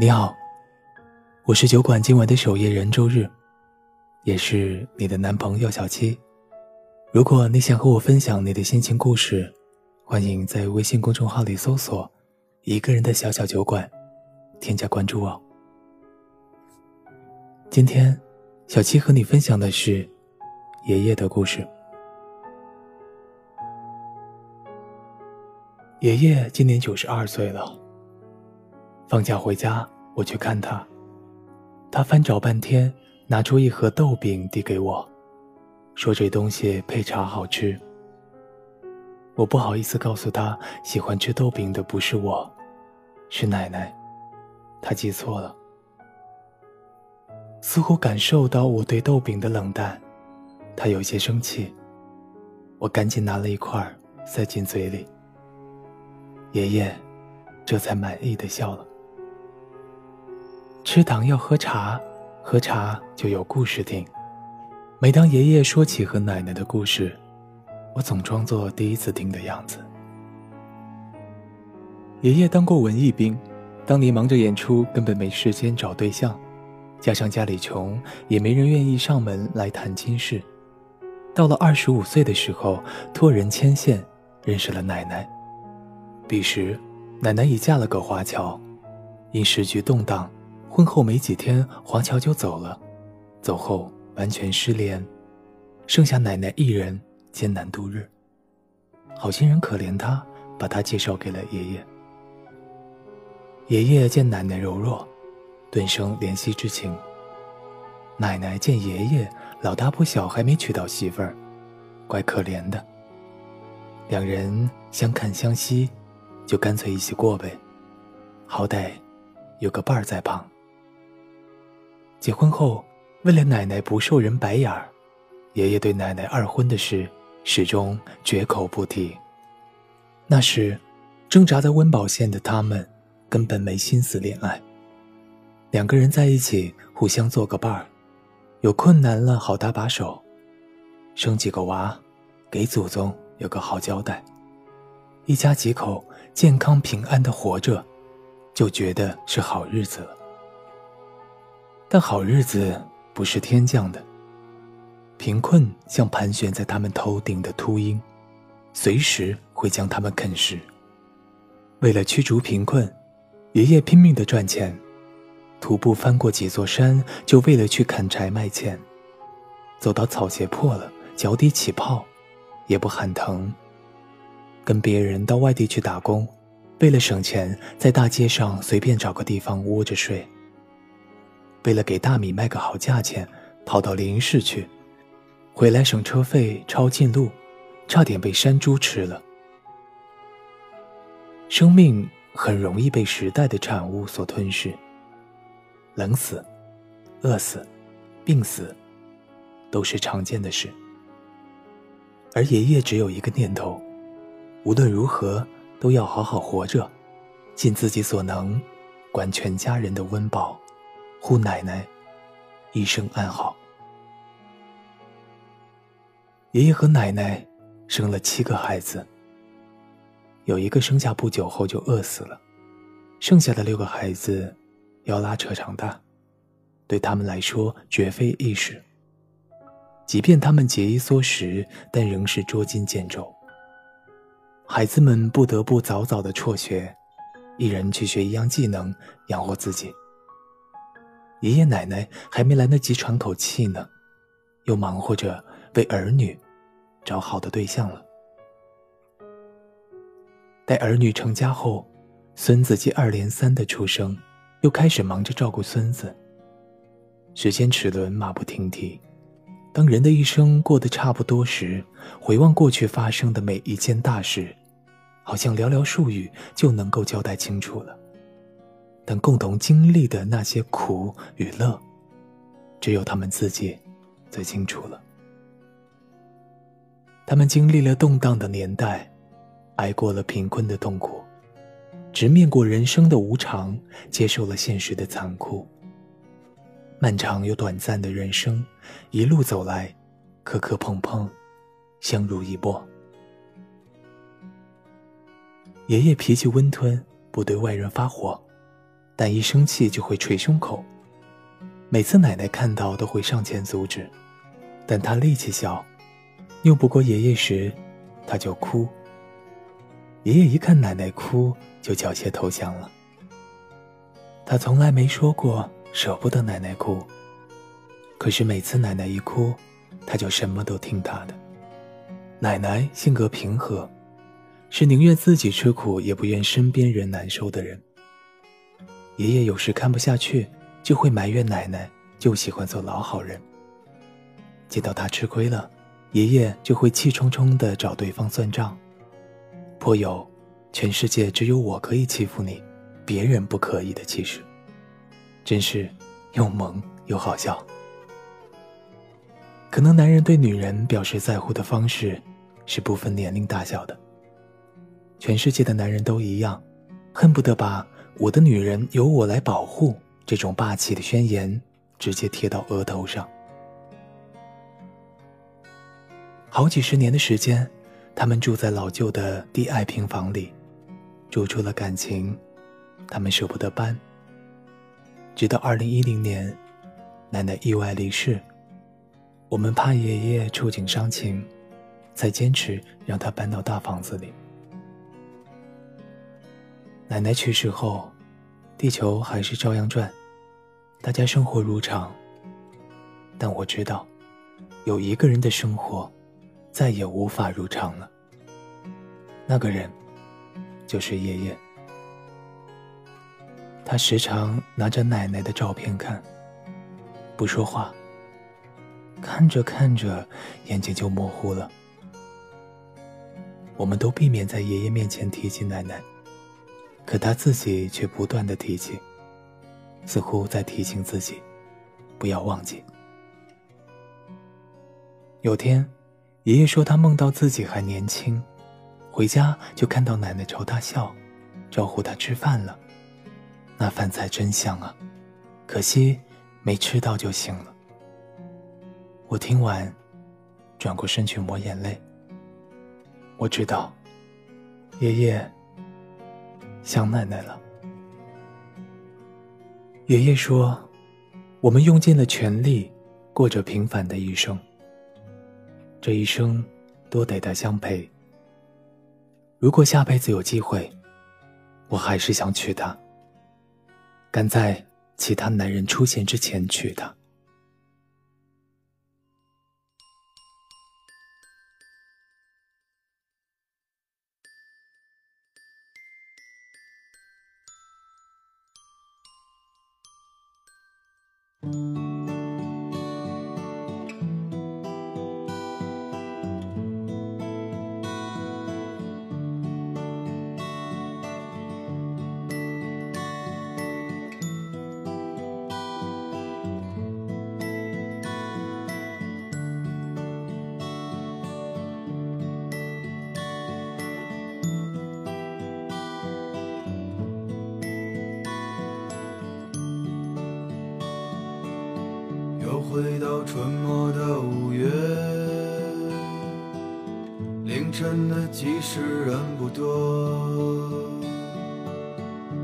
你好，我是酒馆今晚的守夜人周日，也是你的男朋友小七。如果你想和我分享你的心情故事，欢迎在微信公众号里搜索“一个人的小小酒馆”，添加关注哦。今天，小七和你分享的是爷爷的故事。爷爷今年九十二岁了。放假回家，我去看他。他翻找半天，拿出一盒豆饼递给我，说这东西配茶好吃。我不好意思告诉他，喜欢吃豆饼的不是我，是奶奶。他记错了，似乎感受到我对豆饼的冷淡，他有些生气。我赶紧拿了一块塞进嘴里。爷爷这才满意的笑了。吃糖要喝茶，喝茶就有故事听。每当爷爷说起和奶奶的故事，我总装作第一次听的样子。爷爷当过文艺兵，当年忙着演出，根本没时间找对象，加上家里穷，也没人愿意上门来谈亲事。到了二十五岁的时候，托人牵线认识了奶奶。彼时，奶奶已嫁了个华侨，因时局动荡。婚后没几天，华侨就走了，走后完全失联，剩下奶奶一人艰难度日。好心人可怜他，把他介绍给了爷爷。爷爷见奶奶柔弱，顿生怜惜之情。奶奶见爷爷老大不小，还没娶到媳妇儿，怪可怜的。两人相看相惜，就干脆一起过呗，好歹有个伴儿在旁。结婚后，为了奶奶不受人白眼儿，爷爷对奶奶二婚的事始终绝口不提。那时，挣扎在温饱线的他们根本没心思恋爱。两个人在一起，互相做个伴儿，有困难了好搭把手，生几个娃，给祖宗有个好交代，一家几口健康平安的活着，就觉得是好日子了。但好日子不是天降的，贫困像盘旋在他们头顶的秃鹰，随时会将他们啃食。为了驱逐贫困，爷爷拼命的赚钱，徒步翻过几座山，就为了去砍柴卖钱。走到草鞋破了，脚底起泡，也不喊疼。跟别人到外地去打工，为了省钱，在大街上随便找个地方窝着睡。为了给大米卖个好价钱，跑到林市去，回来省车费，抄近路，差点被山猪吃了。生命很容易被时代的产物所吞噬，冷死、饿死、病死，都是常见的事。而爷爷只有一个念头：无论如何都要好好活着，尽自己所能，管全家人的温饱。护奶奶一生安好。爷爷和奶奶生了七个孩子，有一个生下不久后就饿死了，剩下的六个孩子要拉扯长大，对他们来说绝非易事。即便他们节衣缩食，但仍是捉襟见肘。孩子们不得不早早的辍学，一人去学一样技能，养活自己。爷爷奶奶还没来得及喘口气呢，又忙活着为儿女找好的对象了。待儿女成家后，孙子接二连三的出生，又开始忙着照顾孙子。时间齿轮马不停蹄，当人的一生过得差不多时，回望过去发生的每一件大事，好像寥寥数语就能够交代清楚了。但共同经历的那些苦与乐，只有他们自己最清楚了。他们经历了动荡的年代，挨过了贫困的痛苦，直面过人生的无常，接受了现实的残酷。漫长又短暂的人生，一路走来，磕磕碰碰，相濡以沫。爷爷脾气温吞，不对外人发火。但一生气就会捶胸口。每次奶奶看到都会上前阻止，但他力气小，拗不过爷爷时，他就哭。爷爷一看奶奶哭，就缴械投降了。他从来没说过舍不得奶奶哭，可是每次奶奶一哭，他就什么都听她的。奶奶性格平和，是宁愿自己吃苦也不愿身边人难受的人。爷爷有时看不下去，就会埋怨奶奶，就喜欢做老好人。见到他吃亏了，爷爷就会气冲冲地找对方算账，颇有“全世界只有我可以欺负你，别人不可以”的气势，真是又萌又好笑。可能男人对女人表示在乎的方式，是不分年龄大小的。全世界的男人都一样，恨不得把。我的女人由我来保护，这种霸气的宣言直接贴到额头上。好几十年的时间，他们住在老旧的低矮平房里，住出了感情，他们舍不得搬。直到二零一零年，奶奶意外离世，我们怕爷爷触景伤情，才坚持让他搬到大房子里。奶奶去世后，地球还是照样转，大家生活如常。但我知道，有一个人的生活再也无法如常了。那个人就是爷爷。他时常拿着奶奶的照片看，不说话，看着看着眼睛就模糊了。我们都避免在爷爷面前提起奶奶。可他自己却不断的提起，似乎在提醒自己，不要忘记。有天，爷爷说他梦到自己还年轻，回家就看到奶奶朝他笑，招呼他吃饭了。那饭菜真香啊，可惜没吃到就醒了。我听完，转过身去抹眼泪。我知道，爷爷。想奶奶了。爷爷说：“我们用尽了全力，过着平凡的一生。这一生，多得他相陪。如果下辈子有机会，我还是想娶她。赶在其他男人出现之前娶她。”回到春末的五月，凌晨的集市人不多，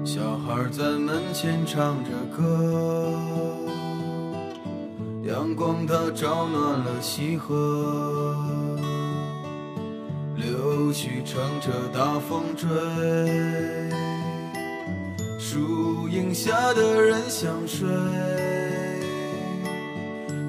小孩在门前唱着歌，阳光它照暖了溪河，柳絮乘着大风追，树荫下的人想睡。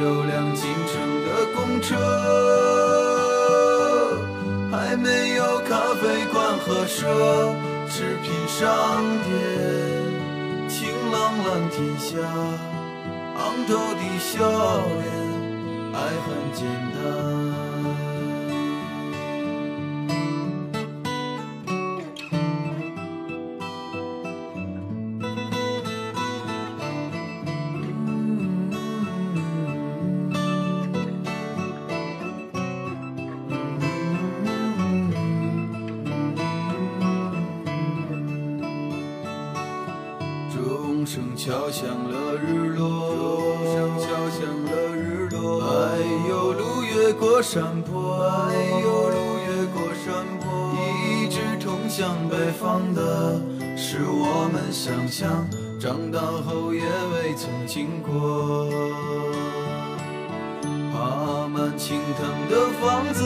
有辆进城的公车，还没有咖啡馆和奢侈品商店。晴朗蓝天下，昂头的笑脸，爱很简单。敲响了日落，敲响了日落。柏油路越过山坡，柏油路越过山坡，一直通向北方的，是我们想象，长大后也未曾经过。爬满青藤的房子，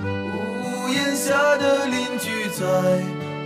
屋檐下的邻居在。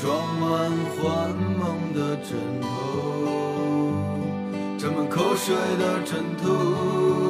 装满幻梦的枕头，沾满口水的枕头。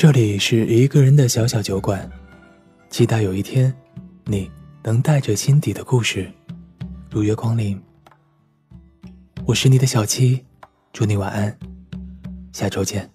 这里是一个人的小小酒馆，期待有一天，你能带着心底的故事如约光临。我是你的小七，祝你晚安，下周见。